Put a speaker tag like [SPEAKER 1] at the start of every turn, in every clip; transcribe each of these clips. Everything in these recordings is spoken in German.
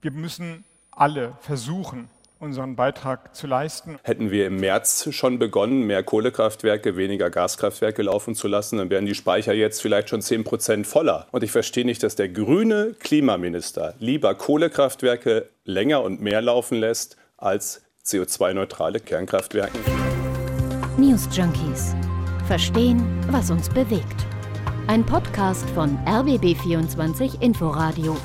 [SPEAKER 1] Wir müssen alle versuchen, unseren Beitrag zu leisten.
[SPEAKER 2] Hätten wir im März schon begonnen, mehr Kohlekraftwerke, weniger Gaskraftwerke laufen zu lassen, dann wären die Speicher jetzt vielleicht schon 10 Prozent voller. Und ich verstehe nicht, dass der grüne Klimaminister lieber Kohlekraftwerke länger und mehr laufen lässt als CO2-neutrale Kernkraftwerke.
[SPEAKER 3] News Junkies. Verstehen, was uns bewegt. Ein Podcast von RBB24 Inforadio.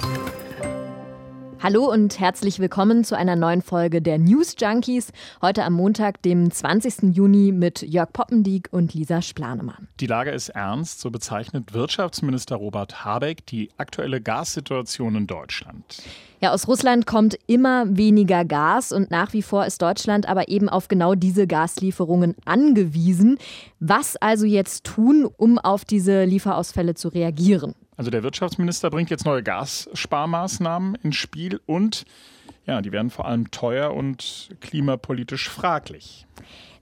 [SPEAKER 4] Hallo und herzlich willkommen zu einer neuen Folge der News Junkies. Heute am Montag, dem 20. Juni mit Jörg Poppendiek und Lisa Splanemann.
[SPEAKER 5] Die Lage ist ernst, so bezeichnet Wirtschaftsminister Robert Habeck die aktuelle Gassituation in Deutschland.
[SPEAKER 4] Ja, aus Russland kommt immer weniger Gas und nach wie vor ist Deutschland aber eben auf genau diese Gaslieferungen angewiesen. Was also jetzt tun, um auf diese Lieferausfälle zu reagieren?
[SPEAKER 5] Also der Wirtschaftsminister bringt jetzt neue Gassparmaßnahmen ins Spiel und ja, die werden vor allem teuer und klimapolitisch fraglich.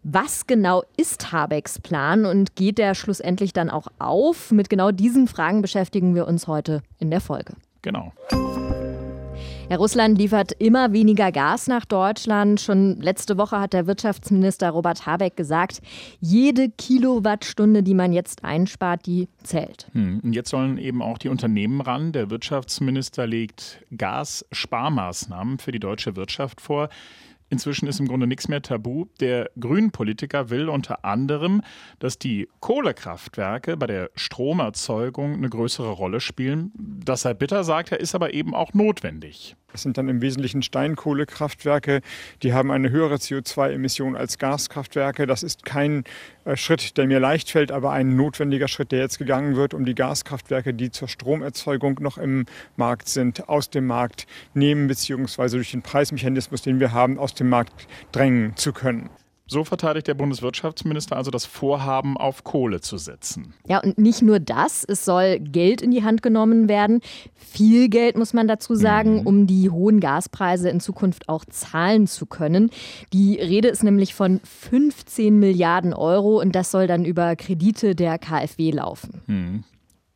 [SPEAKER 4] Was genau ist Habecks Plan und geht der schlussendlich dann auch auf? Mit genau diesen Fragen beschäftigen wir uns heute in der Folge.
[SPEAKER 5] Genau.
[SPEAKER 4] Ja, Russland liefert immer weniger Gas nach Deutschland. Schon letzte Woche hat der Wirtschaftsminister Robert Habeck gesagt, jede Kilowattstunde, die man jetzt einspart, die zählt.
[SPEAKER 5] Hm. Und jetzt sollen eben auch die Unternehmen ran. Der Wirtschaftsminister legt Gassparmaßnahmen für die deutsche Wirtschaft vor. Inzwischen ist im Grunde nichts mehr tabu. Der Grünen-Politiker will unter anderem, dass die Kohlekraftwerke bei der Stromerzeugung eine größere Rolle spielen. Das sei bitter, sagt er, ist aber eben auch notwendig.
[SPEAKER 1] Das sind dann im Wesentlichen Steinkohlekraftwerke. Die haben eine höhere CO2-Emission als Gaskraftwerke. Das ist kein äh, Schritt, der mir leicht fällt, aber ein notwendiger Schritt, der jetzt gegangen wird, um die Gaskraftwerke, die zur Stromerzeugung noch im Markt sind, aus dem Markt nehmen bzw. durch den Preismechanismus, den wir haben, aus dem Markt drängen zu können.
[SPEAKER 5] So verteidigt der Bundeswirtschaftsminister also das Vorhaben, auf Kohle zu setzen.
[SPEAKER 4] Ja, und nicht nur das, es soll Geld in die Hand genommen werden. Viel Geld, muss man dazu sagen, mhm. um die hohen Gaspreise in Zukunft auch zahlen zu können. Die Rede ist nämlich von 15 Milliarden Euro und das soll dann über Kredite der KfW laufen.
[SPEAKER 5] Mhm.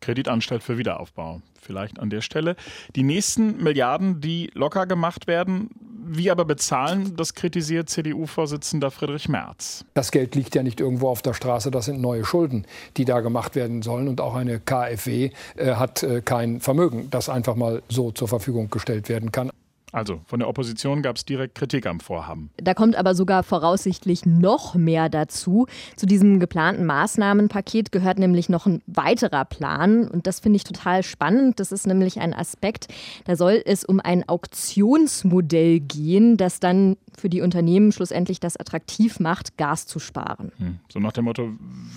[SPEAKER 5] Kreditanstalt für Wiederaufbau. Vielleicht an der Stelle. Die nächsten Milliarden, die locker gemacht werden, wie aber bezahlen, das kritisiert CDU-Vorsitzender Friedrich Merz.
[SPEAKER 6] Das Geld liegt ja nicht irgendwo auf der Straße, das sind neue Schulden, die da gemacht werden sollen. Und auch eine KfW äh, hat äh, kein Vermögen, das einfach mal so zur Verfügung gestellt werden kann.
[SPEAKER 5] Also von der Opposition gab es direkt Kritik am Vorhaben.
[SPEAKER 4] Da kommt aber sogar voraussichtlich noch mehr dazu. Zu diesem geplanten Maßnahmenpaket gehört nämlich noch ein weiterer Plan. Und das finde ich total spannend. Das ist nämlich ein Aspekt, da soll es um ein Auktionsmodell gehen, das dann für die Unternehmen schlussendlich das attraktiv macht, Gas zu sparen.
[SPEAKER 5] Hm. So nach dem Motto,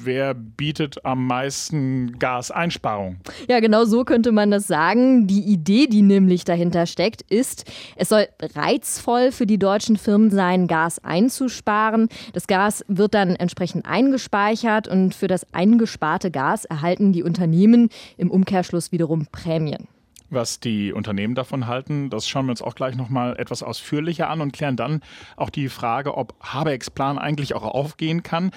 [SPEAKER 5] wer bietet am meisten Gaseinsparung?
[SPEAKER 4] Ja, genau so könnte man das sagen. Die Idee, die nämlich dahinter steckt, ist, es soll reizvoll für die deutschen Firmen sein, Gas einzusparen. Das Gas wird dann entsprechend eingespeichert und für das eingesparte Gas erhalten die Unternehmen im Umkehrschluss wiederum Prämien.
[SPEAKER 5] Was die Unternehmen davon halten, das schauen wir uns auch gleich noch mal etwas ausführlicher an und klären dann auch die Frage, ob Habecks Plan eigentlich auch aufgehen kann.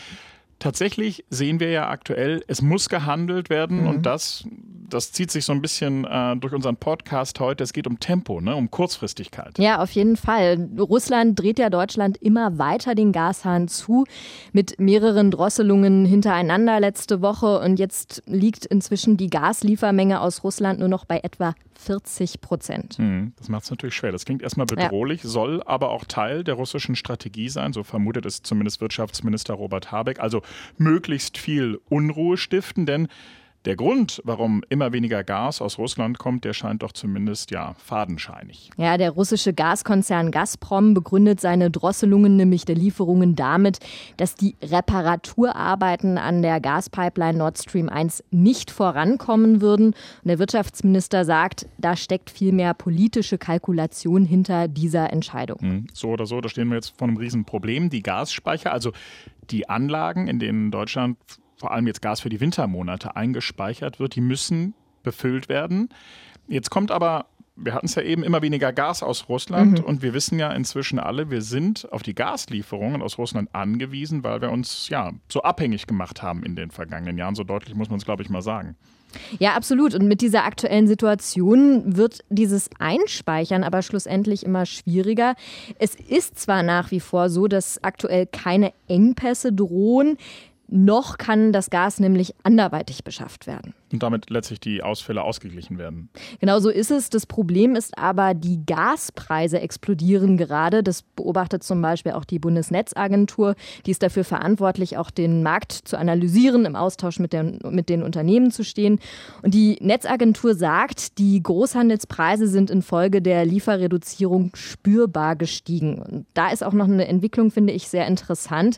[SPEAKER 5] Tatsächlich sehen wir ja aktuell, es muss gehandelt werden mhm. und das, das zieht sich so ein bisschen äh, durch unseren Podcast heute. Es geht um Tempo, ne, um Kurzfristigkeit.
[SPEAKER 4] Ja, auf jeden Fall. Russland dreht ja Deutschland immer weiter den Gashahn zu mit mehreren Drosselungen hintereinander letzte Woche und jetzt liegt inzwischen die Gasliefermenge aus Russland nur noch bei etwa 40 Prozent.
[SPEAKER 5] Mhm, das macht es natürlich schwer. Das klingt erstmal bedrohlich, ja. soll aber auch Teil der russischen Strategie sein. So vermutet es zumindest Wirtschaftsminister Robert Habeck. Also möglichst viel Unruhe stiften, denn der Grund, warum immer weniger Gas aus Russland kommt, der scheint doch zumindest ja fadenscheinig.
[SPEAKER 4] Ja, der russische Gaskonzern Gazprom begründet seine Drosselungen nämlich der Lieferungen damit, dass die Reparaturarbeiten an der Gaspipeline Nord Stream 1 nicht vorankommen würden. Und der Wirtschaftsminister sagt, da steckt vielmehr politische Kalkulation hinter dieser Entscheidung.
[SPEAKER 5] Hm, so oder so, da stehen wir jetzt vor einem Riesenproblem. Die Gasspeicher, also die Anlagen, in denen Deutschland vor allem jetzt Gas für die Wintermonate eingespeichert wird, die müssen befüllt werden. Jetzt kommt aber wir hatten es ja eben immer weniger Gas aus Russland mhm. und wir wissen ja inzwischen alle, wir sind auf die Gaslieferungen aus Russland angewiesen, weil wir uns ja so abhängig gemacht haben in den vergangenen Jahren. So deutlich muss man es, glaube ich, mal sagen.
[SPEAKER 4] Ja, absolut. Und mit dieser aktuellen Situation wird dieses Einspeichern aber schlussendlich immer schwieriger. Es ist zwar nach wie vor so, dass aktuell keine Engpässe drohen, noch kann das Gas nämlich anderweitig beschafft werden
[SPEAKER 5] und damit letztlich die Ausfälle ausgeglichen werden.
[SPEAKER 4] Genau so ist es. Das Problem ist aber, die Gaspreise explodieren gerade. Das beobachtet zum Beispiel auch die Bundesnetzagentur. Die ist dafür verantwortlich, auch den Markt zu analysieren, im Austausch mit, der, mit den Unternehmen zu stehen. Und die Netzagentur sagt, die Großhandelspreise sind infolge der Lieferreduzierung spürbar gestiegen. Und da ist auch noch eine Entwicklung, finde ich, sehr interessant.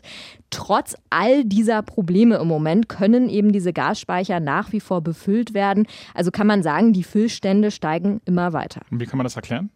[SPEAKER 4] Trotz all dieser Probleme im Moment können eben diese Gasspeicher nach wie vor befüllt werden. Also kann man sagen, die Füllstände steigen immer weiter.
[SPEAKER 5] Und wie kann man das erklären?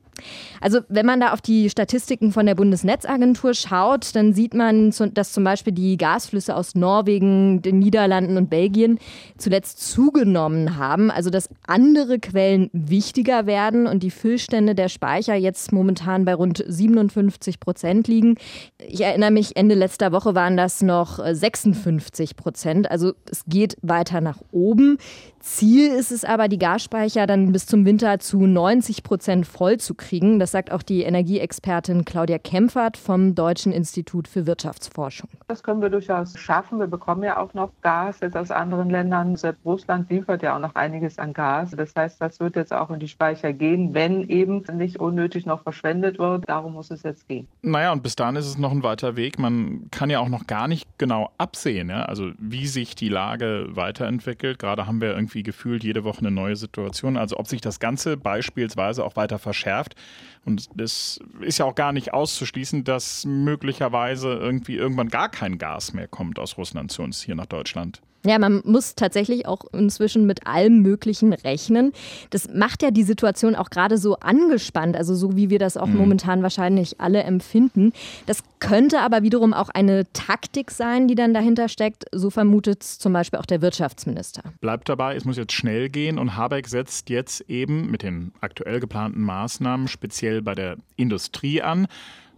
[SPEAKER 4] Also wenn man da auf die Statistiken von der Bundesnetzagentur schaut, dann sieht man, dass zum Beispiel die Gasflüsse aus Norwegen, den Niederlanden und Belgien zuletzt zugenommen haben. Also dass andere Quellen wichtiger werden und die Füllstände der Speicher jetzt momentan bei rund 57 Prozent liegen. Ich erinnere mich, Ende letzter Woche waren das noch 56 Prozent. Also es geht weiter nach oben. Ziel ist es aber, die Gasspeicher dann bis zum Winter zu 90 Prozent voll zu kriegen. Das sagt auch die Energieexpertin Claudia Kempfert vom Deutschen Institut für Wirtschaftsforschung.
[SPEAKER 7] Das können wir durchaus schaffen. Wir bekommen ja auch noch Gas jetzt aus anderen Ländern. Selbst Russland liefert ja auch noch einiges an Gas. Das heißt, das wird jetzt auch in die Speicher gehen, wenn eben nicht unnötig noch verschwendet wird. Darum muss es jetzt gehen.
[SPEAKER 5] Naja, und bis dahin ist es noch ein weiter Weg. Man kann ja auch noch gar nicht genau absehen, ja? also wie sich die Lage weiterentwickelt. Gerade haben wir irgendwie gefühlt jede Woche eine neue Situation. Also ob sich das Ganze beispielsweise auch weiter verschärft. Und es ist ja auch gar nicht auszuschließen, dass möglicherweise irgendwie irgendwann gar kein Gas mehr kommt aus Russland zu uns hier nach Deutschland.
[SPEAKER 4] Ja, man muss tatsächlich auch inzwischen mit allem Möglichen rechnen. Das macht ja die Situation auch gerade so angespannt, also so wie wir das auch mhm. momentan wahrscheinlich alle empfinden. Das könnte aber wiederum auch eine Taktik sein, die dann dahinter steckt. So vermutet es zum Beispiel auch der Wirtschaftsminister.
[SPEAKER 5] Bleibt dabei, es muss jetzt schnell gehen und Habeck setzt jetzt eben mit den aktuell geplanten Maßnahmen speziell bei der Industrie an.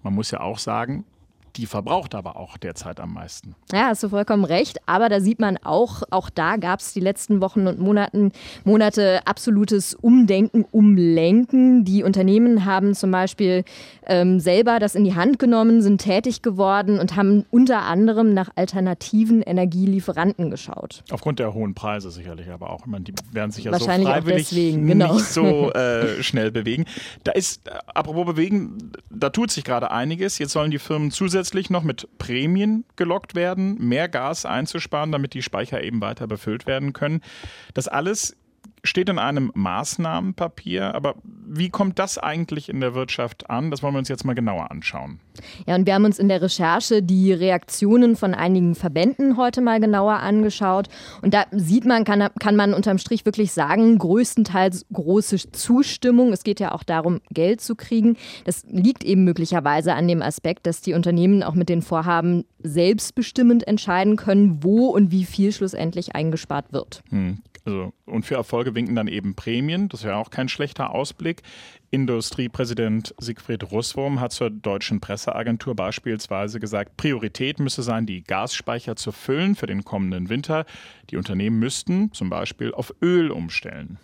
[SPEAKER 5] Man muss ja auch sagen, die verbraucht aber auch derzeit am meisten.
[SPEAKER 4] Ja, hast du vollkommen recht. Aber da sieht man auch, auch da gab es die letzten Wochen und Monaten, Monate absolutes Umdenken, Umlenken. Die Unternehmen haben zum Beispiel ähm, selber das in die Hand genommen, sind tätig geworden und haben unter anderem nach alternativen Energielieferanten geschaut.
[SPEAKER 5] Aufgrund der hohen Preise sicherlich, aber auch. Ich meine, die werden sich ja so freiwillig
[SPEAKER 4] deswegen, genau.
[SPEAKER 5] nicht so äh, schnell bewegen. Da ist, äh, apropos bewegen, da tut sich gerade einiges. Jetzt sollen die Firmen zusätzlich zusätzlich noch mit Prämien gelockt werden, mehr Gas einzusparen, damit die Speicher eben weiter befüllt werden können. Das alles steht in einem Maßnahmenpapier. Aber wie kommt das eigentlich in der Wirtschaft an? Das wollen wir uns jetzt mal genauer anschauen.
[SPEAKER 4] Ja, und wir haben uns in der Recherche die Reaktionen von einigen Verbänden heute mal genauer angeschaut. Und da sieht man, kann, kann man unterm Strich wirklich sagen, größtenteils große Zustimmung. Es geht ja auch darum, Geld zu kriegen. Das liegt eben möglicherweise an dem Aspekt, dass die Unternehmen auch mit den Vorhaben selbstbestimmend entscheiden können, wo und wie viel schlussendlich eingespart wird.
[SPEAKER 5] Hm. Also, und für Erfolge winken dann eben Prämien. Das wäre auch kein schlechter Ausblick. Industriepräsident Siegfried Russwurm hat zur deutschen Presseagentur beispielsweise gesagt, Priorität müsse sein, die Gasspeicher zu füllen für den kommenden Winter. Die Unternehmen müssten zum Beispiel auf Öl umstellen.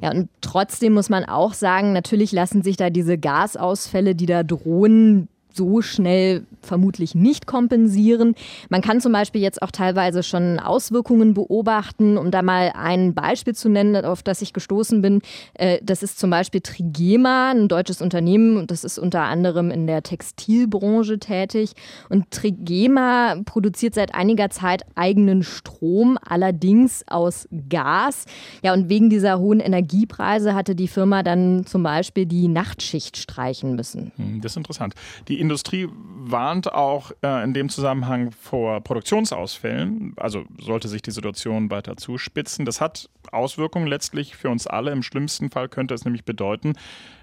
[SPEAKER 4] Ja, und trotzdem muss man auch sagen, natürlich lassen sich da diese Gasausfälle, die da drohen, so schnell vermutlich nicht kompensieren. Man kann zum Beispiel jetzt auch teilweise schon Auswirkungen beobachten, um da mal ein Beispiel zu nennen, auf das ich gestoßen bin. Äh, das ist zum Beispiel Trigema, ein deutsches Unternehmen und das ist unter anderem in der Textilbranche tätig. Und Trigema produziert seit einiger Zeit eigenen Strom, allerdings aus Gas. Ja, und wegen dieser hohen Energiepreise hatte die Firma dann zum Beispiel die Nachtschicht streichen müssen.
[SPEAKER 5] Hm, das ist interessant. Die Industrie warnt auch äh, in dem Zusammenhang vor Produktionsausfällen. Also sollte sich die Situation weiter zuspitzen. Das hat Auswirkungen letztlich für uns alle. Im schlimmsten Fall könnte es nämlich bedeuten,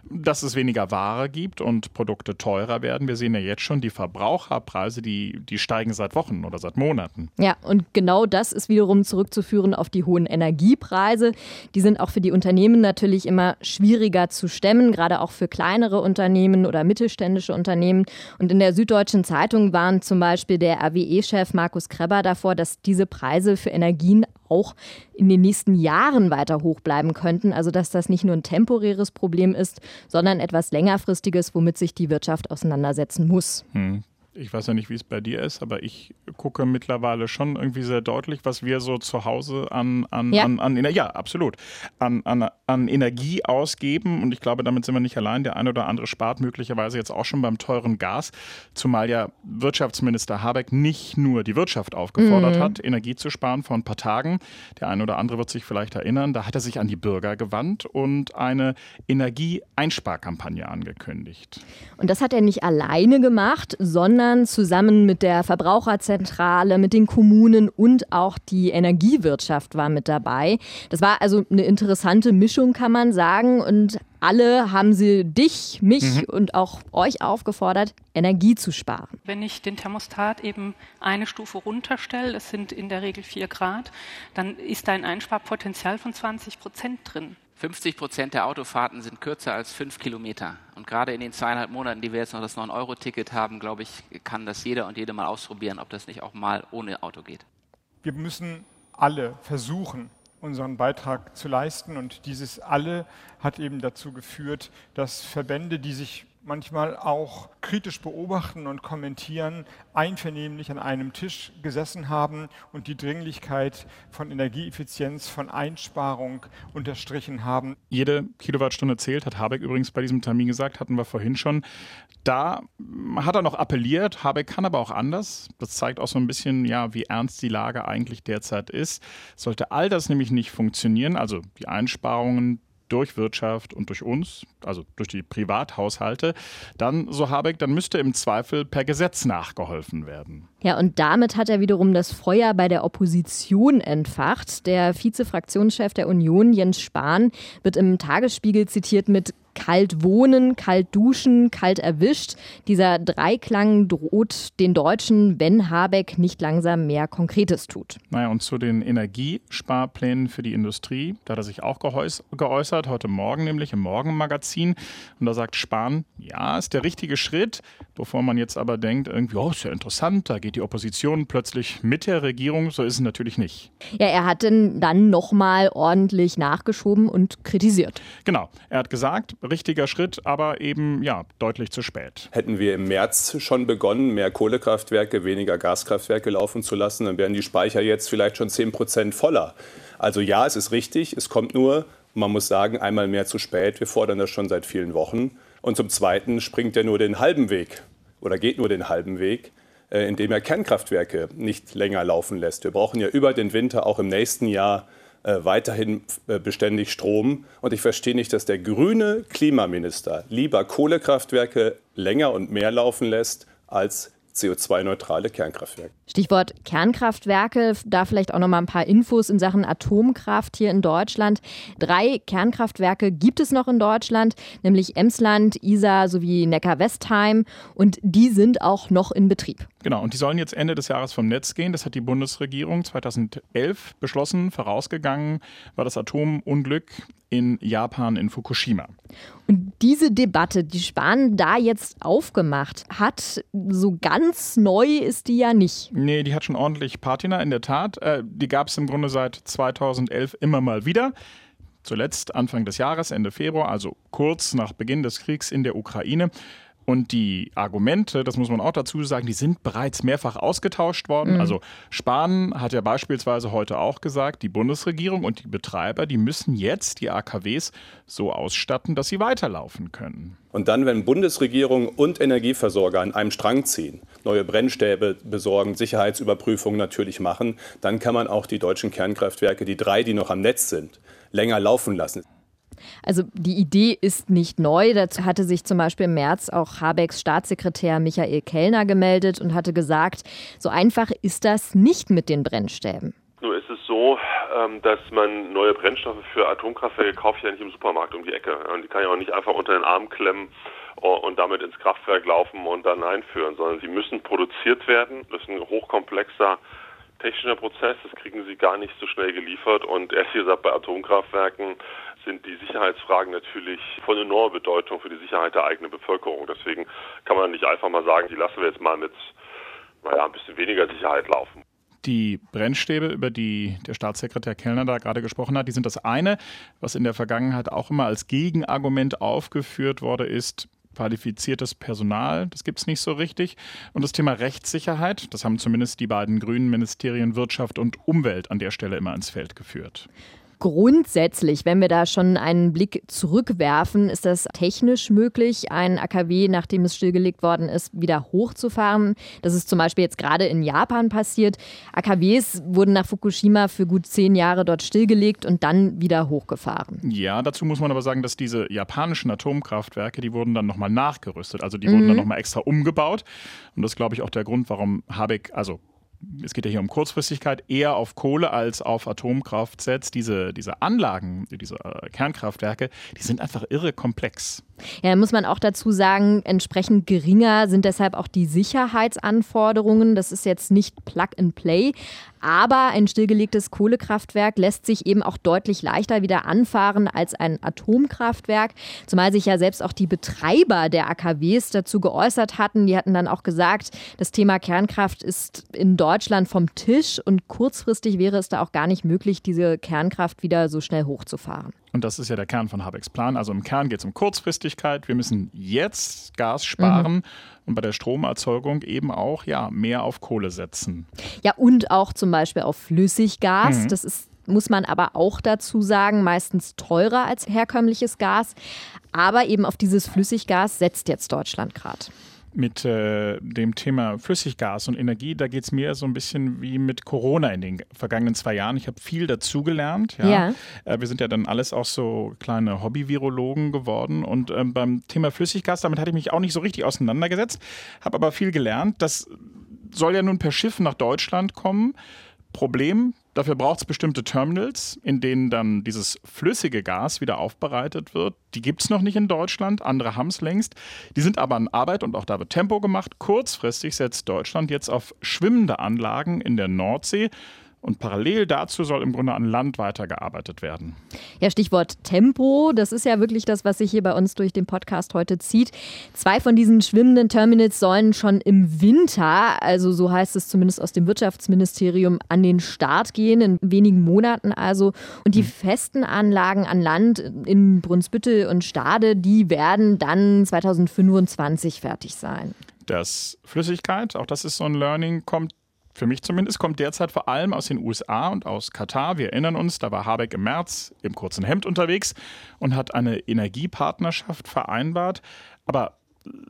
[SPEAKER 5] dass es weniger Ware gibt und Produkte teurer werden. Wir sehen ja jetzt schon, die Verbraucherpreise, die, die steigen seit Wochen oder seit Monaten.
[SPEAKER 4] Ja, und genau das ist wiederum zurückzuführen auf die hohen Energiepreise. Die sind auch für die Unternehmen natürlich immer schwieriger zu stemmen, gerade auch für kleinere Unternehmen oder mittelständische Unternehmen. Und in der Süddeutschen Zeitung warnt zum Beispiel der RWE-Chef Markus Kreber davor, dass diese Preise für Energien auch in den nächsten Jahren weiter hoch bleiben könnten. Also dass das nicht nur ein temporäres Problem ist, sondern etwas längerfristiges, womit sich die Wirtschaft auseinandersetzen muss.
[SPEAKER 5] Hm ich weiß ja nicht, wie es bei dir ist, aber ich gucke mittlerweile schon irgendwie sehr deutlich, was wir so zu Hause an, an, ja. an, an ja, absolut, an, an, an Energie ausgeben. Und ich glaube, damit sind wir nicht allein. Der eine oder andere spart möglicherweise jetzt auch schon beim teuren Gas, zumal ja Wirtschaftsminister Habeck nicht nur die Wirtschaft aufgefordert mhm. hat, Energie zu sparen vor ein paar Tagen. Der eine oder andere wird sich vielleicht erinnern, da hat er sich an die Bürger gewandt und eine Energieeinsparkampagne angekündigt.
[SPEAKER 4] Und das hat er nicht alleine gemacht, sondern sondern zusammen mit der Verbraucherzentrale, mit den Kommunen und auch die Energiewirtschaft war mit dabei. Das war also eine interessante Mischung, kann man sagen. Und alle haben sie dich, mich mhm. und auch euch aufgefordert, Energie zu sparen.
[SPEAKER 8] Wenn ich den Thermostat eben eine Stufe runterstelle, das sind in der Regel vier Grad, dann ist da ein Einsparpotenzial von 20 Prozent drin.
[SPEAKER 9] 50 Prozent der Autofahrten sind kürzer als fünf Kilometer. Und gerade in den zweieinhalb Monaten, die wir jetzt noch das 9-Euro-Ticket haben, glaube ich, kann das jeder und jede mal ausprobieren, ob das nicht auch mal ohne Auto geht.
[SPEAKER 1] Wir müssen alle versuchen, unseren Beitrag zu leisten. Und dieses alle hat eben dazu geführt, dass Verbände, die sich manchmal auch kritisch beobachten und kommentieren, einvernehmlich an einem Tisch gesessen haben und die Dringlichkeit von Energieeffizienz, von Einsparung unterstrichen haben.
[SPEAKER 5] Jede Kilowattstunde zählt, hat Habeck übrigens bei diesem Termin gesagt, hatten wir vorhin schon. Da hat er noch appelliert, Habeck kann aber auch anders. Das zeigt auch so ein bisschen, ja, wie ernst die Lage eigentlich derzeit ist. Sollte all das nämlich nicht funktionieren, also die Einsparungen, durch Wirtschaft und durch uns, also durch die Privathaushalte, dann, so Habeck, dann müsste im Zweifel per Gesetz nachgeholfen werden.
[SPEAKER 4] Ja, und damit hat er wiederum das Feuer bei der Opposition entfacht. Der Vizefraktionschef der Union, Jens Spahn, wird im Tagesspiegel zitiert mit kalt wohnen, kalt duschen, kalt erwischt. Dieser Dreiklang droht den Deutschen, wenn Habeck nicht langsam mehr Konkretes tut.
[SPEAKER 5] Naja, und zu den Energiesparplänen für die Industrie, da hat er sich auch geäußert, heute Morgen nämlich im Morgenmagazin. Und da sagt Spahn, ja, ist der richtige Schritt, bevor man jetzt aber denkt, irgendwie, oh, ist ja interessant, da geht die Opposition plötzlich mit der Regierung. So ist es natürlich nicht.
[SPEAKER 4] Ja, er hat dann nochmal ordentlich nachgeschoben und kritisiert.
[SPEAKER 5] Genau, er hat gesagt, richtiger Schritt, aber eben ja deutlich zu spät.
[SPEAKER 2] Hätten wir im März schon begonnen, mehr Kohlekraftwerke, weniger Gaskraftwerke laufen zu lassen, dann wären die Speicher jetzt vielleicht schon 10 Prozent voller. Also ja, es ist richtig, es kommt nur, man muss sagen, einmal mehr zu spät. Wir fordern das schon seit vielen Wochen. Und zum Zweiten springt er nur den halben Weg oder geht nur den halben Weg äh, indem er Kernkraftwerke nicht länger laufen lässt. Wir brauchen ja über den Winter auch im nächsten Jahr äh, weiterhin äh, beständig Strom. Und ich verstehe nicht, dass der grüne Klimaminister lieber Kohlekraftwerke länger und mehr laufen lässt als CO2-neutrale Kernkraftwerke.
[SPEAKER 4] Stichwort Kernkraftwerke, da vielleicht auch noch mal ein paar Infos in Sachen Atomkraft hier in Deutschland. Drei Kernkraftwerke gibt es noch in Deutschland, nämlich Emsland, Isar sowie Neckar-Westheim und die sind auch noch in Betrieb.
[SPEAKER 5] Genau, und die sollen jetzt Ende des Jahres vom Netz gehen. Das hat die Bundesregierung 2011 beschlossen. Vorausgegangen war das Atomunglück in Japan in Fukushima.
[SPEAKER 4] Und diese Debatte, die Spahn da jetzt aufgemacht hat, so ganz neu ist die ja nicht.
[SPEAKER 5] Nee, die hat schon ordentlich Patina, in der Tat. Äh, die gab es im Grunde seit 2011 immer mal wieder. Zuletzt Anfang des Jahres, Ende Februar, also kurz nach Beginn des Kriegs in der Ukraine. Und die Argumente, das muss man auch dazu sagen, die sind bereits mehrfach ausgetauscht worden. Mhm. Also Spahn hat ja beispielsweise heute auch gesagt, die Bundesregierung und die Betreiber, die müssen jetzt die AKWs so ausstatten, dass sie weiterlaufen können.
[SPEAKER 2] Und dann, wenn Bundesregierung und Energieversorger an einem Strang ziehen, neue Brennstäbe besorgen, Sicherheitsüberprüfungen natürlich machen, dann kann man auch die deutschen Kernkraftwerke, die drei, die noch am Netz sind, länger laufen lassen.
[SPEAKER 4] Also die Idee ist nicht neu. Dazu hatte sich zum Beispiel im März auch Habecks Staatssekretär Michael Kellner gemeldet und hatte gesagt, so einfach ist das nicht mit den Brennstäben.
[SPEAKER 10] Nur ist es so, ähm, dass man neue Brennstoffe für Atomkraftwerke kauft ja nicht im Supermarkt um die Ecke. Die kann ja auch nicht einfach unter den Arm klemmen und damit ins Kraftwerk laufen und dann einführen, sondern sie müssen produziert werden. Das ist ein hochkomplexer technischer Prozess, das kriegen sie gar nicht so schnell geliefert. Und ehrlich gesagt, bei Atomkraftwerken sind die Sicherheitsfragen natürlich von enormer Bedeutung für die Sicherheit der eigenen Bevölkerung. Deswegen kann man nicht einfach mal sagen, die lassen wir jetzt mal mit naja, ein bisschen weniger Sicherheit laufen.
[SPEAKER 5] Die Brennstäbe, über die der Staatssekretär Kellner da gerade gesprochen hat, die sind das eine, was in der Vergangenheit auch immer als Gegenargument aufgeführt wurde, ist, qualifiziertes Personal, das gibt es nicht so richtig. Und das Thema Rechtssicherheit, das haben zumindest die beiden grünen Ministerien Wirtschaft und Umwelt an der Stelle immer ins Feld geführt.
[SPEAKER 4] Grundsätzlich, wenn wir da schon einen Blick zurückwerfen, ist das technisch möglich, ein AKW, nachdem es stillgelegt worden ist, wieder hochzufahren. Das ist zum Beispiel jetzt gerade in Japan passiert. AKWs wurden nach Fukushima für gut zehn Jahre dort stillgelegt und dann wieder hochgefahren.
[SPEAKER 5] Ja, dazu muss man aber sagen, dass diese japanischen Atomkraftwerke, die wurden dann nochmal nachgerüstet. Also die mhm. wurden dann nochmal extra umgebaut. Und das ist, glaube ich, auch der Grund, warum Habeck, also es geht ja hier um Kurzfristigkeit, eher auf Kohle als auf Atomkraft setzt. Diese, diese Anlagen, diese äh, Kernkraftwerke, die sind einfach irre komplex.
[SPEAKER 4] Ja, muss man auch dazu sagen, entsprechend geringer sind deshalb auch die Sicherheitsanforderungen. Das ist jetzt nicht Plug and Play, aber ein stillgelegtes Kohlekraftwerk lässt sich eben auch deutlich leichter wieder anfahren als ein Atomkraftwerk, zumal sich ja selbst auch die Betreiber der AKWs dazu geäußert hatten. Die hatten dann auch gesagt, das Thema Kernkraft ist in Deutschland vom Tisch und kurzfristig wäre es da auch gar nicht möglich, diese Kernkraft wieder so schnell hochzufahren.
[SPEAKER 5] Und das ist ja der Kern von Habecks Plan. Also im Kern geht es um Kurzfristigkeit. Wir müssen jetzt Gas sparen mhm. und bei der Stromerzeugung eben auch ja, mehr auf Kohle setzen.
[SPEAKER 4] Ja, und auch zum Beispiel auf Flüssiggas. Mhm. Das ist muss man aber auch dazu sagen, meistens teurer als herkömmliches Gas. Aber eben auf dieses Flüssiggas setzt jetzt Deutschland gerade
[SPEAKER 5] mit äh, dem Thema Flüssiggas und Energie, da geht es mir so ein bisschen wie mit Corona in den vergangenen zwei Jahren. Ich habe viel dazugelernt. Ja. ja. Äh, wir sind ja dann alles auch so kleine Hobby-Virologen geworden. Und ähm, beim Thema Flüssiggas, damit hatte ich mich auch nicht so richtig auseinandergesetzt, habe aber viel gelernt. Das soll ja nun per Schiff nach Deutschland kommen. Problem, Dafür braucht es bestimmte Terminals, in denen dann dieses flüssige Gas wieder aufbereitet wird. Die gibt es noch nicht in Deutschland, andere haben es längst. Die sind aber in Arbeit und auch da wird Tempo gemacht. Kurzfristig setzt Deutschland jetzt auf schwimmende Anlagen in der Nordsee. Und parallel dazu soll im Grunde an Land weitergearbeitet werden.
[SPEAKER 4] Ja, Stichwort Tempo. Das ist ja wirklich das, was sich hier bei uns durch den Podcast heute zieht. Zwei von diesen schwimmenden Terminals sollen schon im Winter, also so heißt es zumindest aus dem Wirtschaftsministerium, an den Start gehen, in wenigen Monaten also. Und die mhm. festen Anlagen an Land in Brunsbüttel und Stade, die werden dann 2025 fertig sein.
[SPEAKER 5] Das Flüssigkeit, auch das ist so ein Learning, kommt für mich zumindest, kommt derzeit vor allem aus den USA und aus Katar. Wir erinnern uns, da war Habeck im März im kurzen Hemd unterwegs und hat eine Energiepartnerschaft vereinbart. Aber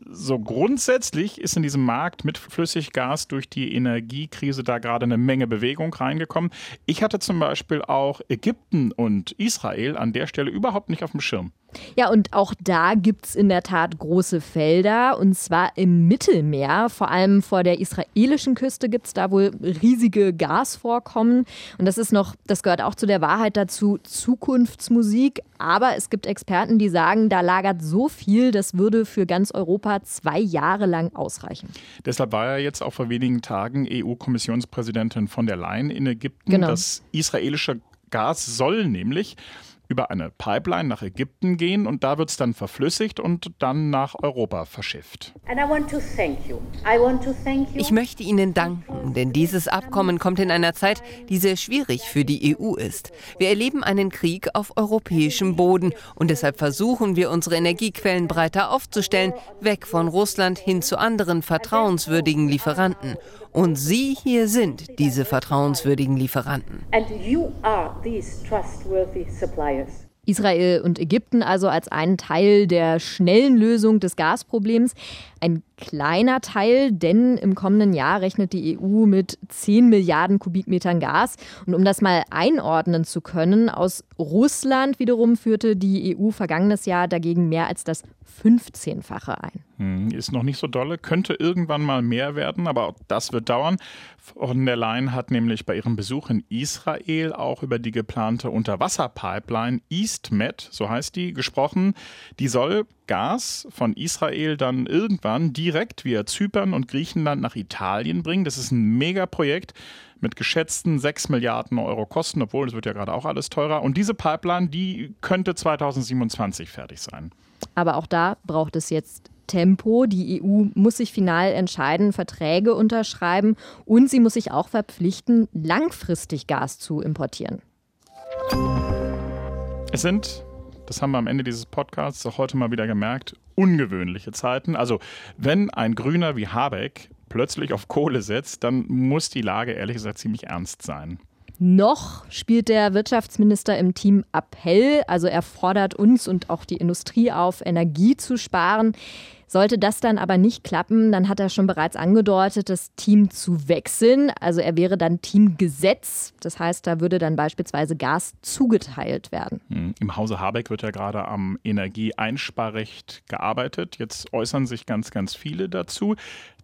[SPEAKER 5] so grundsätzlich ist in diesem Markt mit Flüssiggas durch die Energiekrise da gerade eine Menge Bewegung reingekommen. Ich hatte zum Beispiel auch Ägypten und Israel an der Stelle überhaupt nicht auf dem Schirm.
[SPEAKER 4] Ja, und auch da gibt es in der Tat große Felder, und zwar im Mittelmeer. Vor allem vor der israelischen Küste gibt es da wohl riesige Gasvorkommen. Und das ist noch, das gehört auch zu der Wahrheit dazu, Zukunftsmusik. Aber es gibt Experten, die sagen, da lagert so viel, das würde für ganz Europa zwei Jahre lang ausreichen.
[SPEAKER 5] Deshalb war ja jetzt auch vor wenigen Tagen EU-Kommissionspräsidentin von der Leyen in Ägypten. Genau. Das israelische Gas soll nämlich über eine Pipeline nach Ägypten gehen und da wird es dann verflüssigt und dann nach Europa verschifft.
[SPEAKER 11] Ich möchte Ihnen danken, denn dieses Abkommen kommt in einer Zeit, die sehr schwierig für die EU ist. Wir erleben einen Krieg auf europäischem Boden und deshalb versuchen wir, unsere Energiequellen breiter aufzustellen, weg von Russland hin zu anderen vertrauenswürdigen Lieferanten. Und Sie hier sind diese vertrauenswürdigen Lieferanten.
[SPEAKER 4] Israel und Ägypten also als einen Teil der schnellen Lösung des Gasproblems. Ein kleiner Teil, denn im kommenden Jahr rechnet die EU mit 10 Milliarden Kubikmetern Gas. Und um das mal einordnen zu können, aus Russland wiederum führte die EU vergangenes Jahr dagegen mehr als das 15-fache ein.
[SPEAKER 5] Hm, ist noch nicht so dolle, könnte irgendwann mal mehr werden, aber auch das wird dauern. Von der Leyen hat nämlich bei ihrem Besuch in Israel auch über die geplante Unterwasserpipeline EastMed, so heißt die, gesprochen. Die soll Gas von Israel dann irgendwann direkt via Zypern und Griechenland nach Italien bringen. Das ist ein Megaprojekt mit geschätzten 6 Milliarden Euro Kosten, obwohl es wird ja gerade auch alles teurer. Und diese Pipeline, die könnte 2027 fertig sein.
[SPEAKER 4] Aber auch da braucht es jetzt Tempo. Die EU muss sich final entscheiden, Verträge unterschreiben und sie muss sich auch verpflichten, langfristig Gas zu importieren.
[SPEAKER 5] Es sind, das haben wir am Ende dieses Podcasts auch heute mal wieder gemerkt, ungewöhnliche Zeiten. Also wenn ein Grüner wie Habeck plötzlich auf Kohle setzt, dann muss die Lage ehrlich gesagt ziemlich ernst sein.
[SPEAKER 4] Noch spielt der Wirtschaftsminister im Team Appell, also er fordert uns und auch die Industrie auf, Energie zu sparen. Sollte das dann aber nicht klappen, dann hat er schon bereits angedeutet, das Team zu wechseln. Also er wäre dann Teamgesetz. Das heißt, da würde dann beispielsweise Gas zugeteilt werden.
[SPEAKER 5] Hm, Im Hause Habeck wird ja gerade am Energieeinsparrecht gearbeitet. Jetzt äußern sich ganz, ganz viele dazu.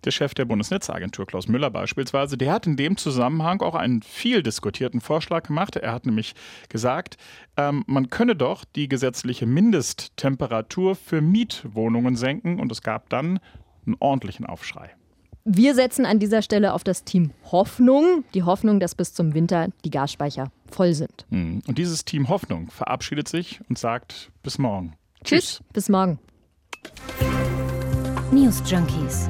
[SPEAKER 5] Der Chef der Bundesnetzagentur, Klaus Müller beispielsweise, der hat in dem Zusammenhang auch einen viel diskutierten Vorschlag gemacht. Er hat nämlich gesagt, ähm, man könne doch die gesetzliche Mindesttemperatur für Mietwohnungen senken und es gab dann einen ordentlichen Aufschrei.
[SPEAKER 4] Wir setzen an dieser Stelle auf das Team Hoffnung. Die Hoffnung, dass bis zum Winter die Gasspeicher voll sind.
[SPEAKER 5] Hm. Und dieses Team Hoffnung verabschiedet sich und sagt bis morgen.
[SPEAKER 4] Tschüss, Tschüss. bis morgen.
[SPEAKER 3] News Junkies.